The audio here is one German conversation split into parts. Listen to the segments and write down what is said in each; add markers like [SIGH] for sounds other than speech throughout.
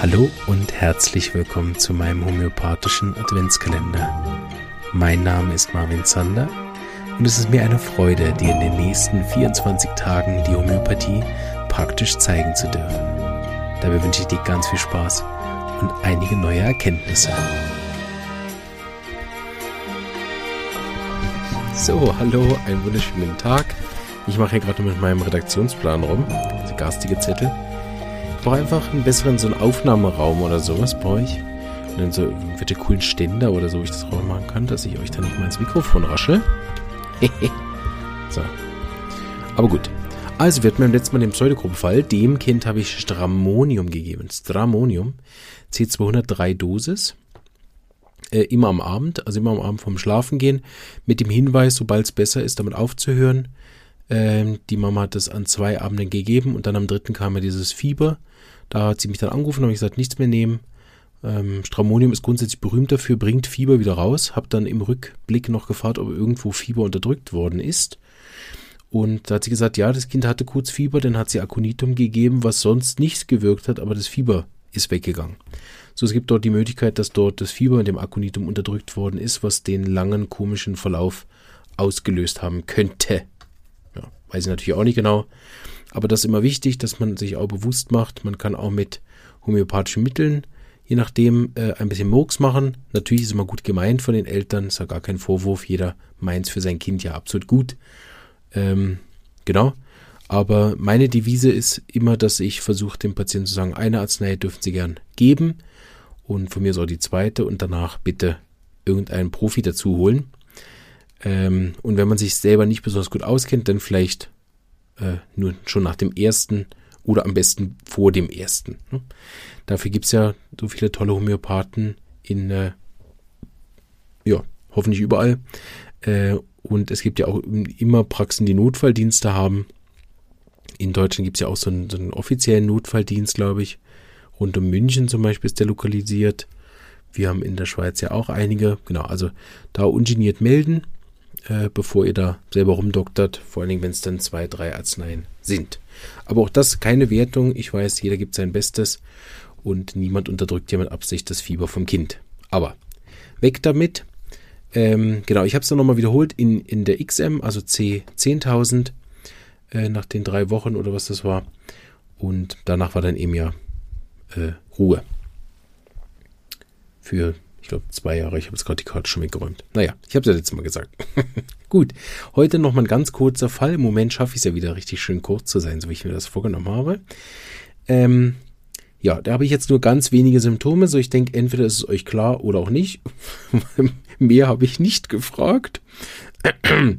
Hallo und herzlich willkommen zu meinem homöopathischen Adventskalender. Mein Name ist Marvin Zander und es ist mir eine Freude, dir in den nächsten 24 Tagen die Homöopathie praktisch zeigen zu dürfen. Dabei wünsche ich dir ganz viel Spaß und einige neue Erkenntnisse. So, hallo, einen wunderschönen Tag. Ich mache hier gerade mit meinem Redaktionsplan rum, diese garstige Zettel. Brauche einfach einen besseren so einen Aufnahmeraum oder sowas brauche ich. Und dann so irgendwelche coolen Ständer oder so, wo ich das drauf machen kann, dass ich euch dann nicht mal ins Mikrofon rasche. [LAUGHS] so. Aber gut. Also, wir hatten beim letzten Mal den Pseudogruppenfall. Dem Kind habe ich Stramonium gegeben. Stramonium. C203 Dosis. Äh, immer am Abend, also immer am Abend vorm Schlafen gehen. Mit dem Hinweis, sobald es besser ist, damit aufzuhören. Ähm, die Mama hat es an zwei Abenden gegeben und dann am dritten kam ja dieses Fieber. Da hat sie mich dann angerufen und habe gesagt, nichts mehr nehmen. Ähm, Stramonium ist grundsätzlich berühmt dafür, bringt Fieber wieder raus. Hab dann im Rückblick noch gefragt, ob irgendwo Fieber unterdrückt worden ist. Und da hat sie gesagt, ja, das Kind hatte kurz Fieber, dann hat sie Aconitum gegeben, was sonst nichts gewirkt hat, aber das Fieber ist weggegangen. So, es gibt dort die Möglichkeit, dass dort das Fieber in dem Aconitum unterdrückt worden ist, was den langen komischen Verlauf ausgelöst haben könnte. Weiß ich natürlich auch nicht genau. Aber das ist immer wichtig, dass man sich auch bewusst macht, man kann auch mit homöopathischen Mitteln, je nachdem, äh, ein bisschen Murks machen. Natürlich ist es immer gut gemeint von den Eltern, ist ja gar kein Vorwurf, jeder meint es für sein Kind ja absolut gut. Ähm, genau. Aber meine Devise ist immer, dass ich versuche, dem Patienten zu sagen, eine Arznei dürfen Sie gern geben und von mir ist auch die zweite und danach bitte irgendeinen Profi dazu holen. Ähm, und wenn man sich selber nicht besonders gut auskennt, dann vielleicht äh, nur schon nach dem ersten oder am besten vor dem ersten. Ne? Dafür gibt es ja so viele tolle Homöopathen in, äh, ja, hoffentlich überall. Äh, und es gibt ja auch immer Praxen, die Notfalldienste haben. In Deutschland gibt es ja auch so einen, so einen offiziellen Notfalldienst, glaube ich. Rund um München zum Beispiel ist der lokalisiert. Wir haben in der Schweiz ja auch einige. Genau, also da ungeniert melden äh, bevor ihr da selber rumdoktert, vor allen Dingen, wenn es dann zwei, drei Arzneien sind. Aber auch das keine Wertung. Ich weiß, jeder gibt sein Bestes und niemand unterdrückt ja mit Absicht das Fieber vom Kind. Aber weg damit. Ähm, genau, ich habe es dann nochmal wiederholt in, in der XM, also C10.000, äh, nach den drei Wochen oder was das war. Und danach war dann eben ja äh, Ruhe. Für ich glaube, zwei Jahre. Ich habe jetzt gerade die Karte schon weggeräumt. Naja, ich habe es ja letztes Mal gesagt. [LAUGHS] Gut, heute noch mal ein ganz kurzer Fall. Im Moment schaffe ich es ja wieder richtig schön kurz zu sein, so wie ich mir das vorgenommen habe. Ähm, ja, da habe ich jetzt nur ganz wenige Symptome. So, ich denke, entweder ist es euch klar oder auch nicht. [LAUGHS] Mehr habe ich nicht gefragt. [CLEARS THROAT]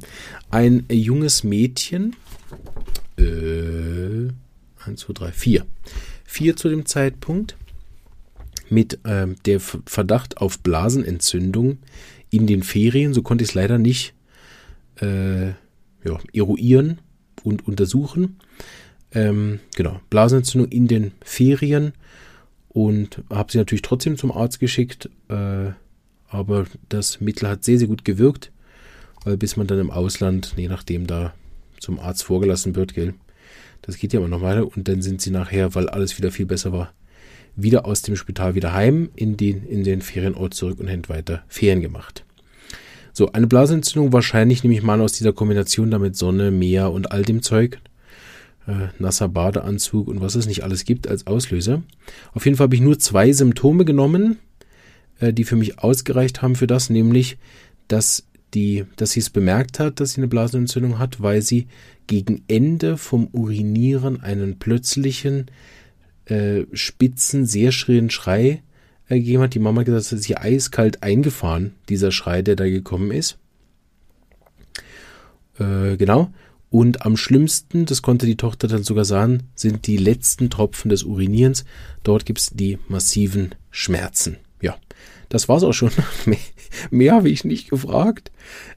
Ein junges Mädchen. Äh, 1, 2, 3, 4. 4 zu dem Zeitpunkt mit ähm, der Verdacht auf Blasenentzündung in den Ferien. So konnte ich es leider nicht äh, ja, eruieren und untersuchen. Ähm, genau, Blasenentzündung in den Ferien und habe sie natürlich trotzdem zum Arzt geschickt. Äh, aber das Mittel hat sehr, sehr gut gewirkt, weil bis man dann im Ausland, je nachdem, da zum Arzt vorgelassen wird, gell, das geht ja immer noch weiter und dann sind sie nachher, weil alles wieder viel besser war, wieder aus dem Spital wieder heim in den, in den Ferienort zurück und hätten weiter Ferien gemacht. So, eine Blasenentzündung wahrscheinlich nehme ich mal aus dieser Kombination damit Sonne, Meer und all dem Zeug. Äh, nasser Badeanzug und was es nicht alles gibt als Auslöser. Auf jeden Fall habe ich nur zwei Symptome genommen, äh, die für mich ausgereicht haben für das, nämlich, dass die, dass sie es bemerkt hat, dass sie eine Blasenentzündung hat, weil sie gegen Ende vom Urinieren einen plötzlichen äh, spitzen, sehr schrillen Schrei ergeben hat. Die Mama hat gesagt, das ist hier eiskalt eingefahren, dieser Schrei, der da gekommen ist. Äh, genau. Und am schlimmsten, das konnte die Tochter dann sogar sagen, sind die letzten Tropfen des Urinierens. Dort gibt es die massiven Schmerzen. Ja, das war's auch schon. [LAUGHS] mehr, mehr habe ich nicht gefragt.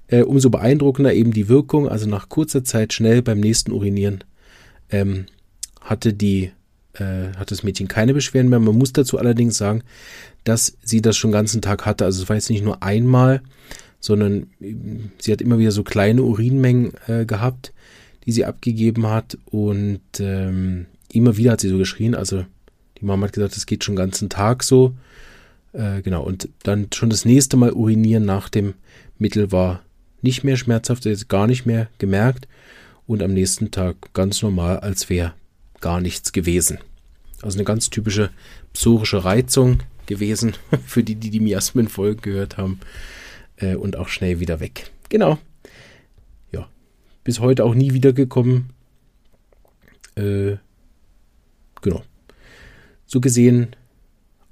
Äh, umso beeindruckender eben die Wirkung. Also nach kurzer Zeit schnell beim nächsten Urinieren ähm, hatte die äh, hat das Mädchen keine Beschwerden mehr. Man muss dazu allerdings sagen, dass sie das schon den ganzen Tag hatte. Also es war jetzt nicht nur einmal, sondern äh, sie hat immer wieder so kleine Urinmengen äh, gehabt, die sie abgegeben hat. Und ähm, immer wieder hat sie so geschrien. Also Die Mama hat gesagt, es geht schon den ganzen Tag so. Äh, genau, und dann schon das nächste Mal urinieren nach dem Mittel war nicht mehr schmerzhaft, jetzt gar nicht mehr gemerkt und am nächsten Tag ganz normal, als wäre gar nichts gewesen. Also eine ganz typische psorische Reizung gewesen, [LAUGHS] für die, die die Miasmen-Folgen gehört haben. Äh, und auch schnell wieder weg. Genau. Ja. Bis heute auch nie wiedergekommen. Äh, genau. So gesehen,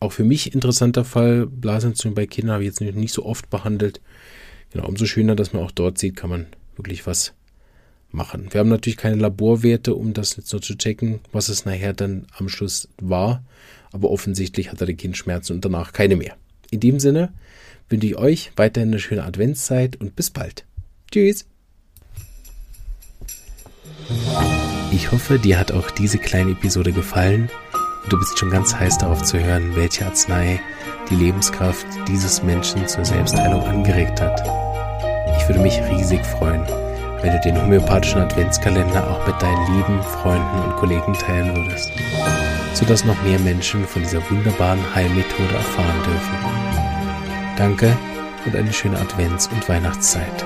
auch für mich interessanter Fall. Blasentzündung bei Kindern habe ich jetzt nicht so oft behandelt. Genau, umso schöner, dass man auch dort sieht, kann man wirklich was machen. Wir haben natürlich keine Laborwerte, um das jetzt noch zu checken, was es nachher dann am Schluss war. Aber offensichtlich hat er die Kindschmerzen und danach keine mehr. In dem Sinne wünsche ich euch weiterhin eine schöne Adventszeit und bis bald. Tschüss. Ich hoffe, dir hat auch diese kleine Episode gefallen und du bist schon ganz heiß darauf zu hören, welche Arznei die Lebenskraft dieses Menschen zur Selbstheilung angeregt hat. Ich würde mich riesig freuen, wenn du den homöopathischen Adventskalender auch mit deinen lieben Freunden und Kollegen teilen würdest, sodass noch mehr Menschen von dieser wunderbaren Heilmethode erfahren dürfen. Danke und eine schöne Advents- und Weihnachtszeit.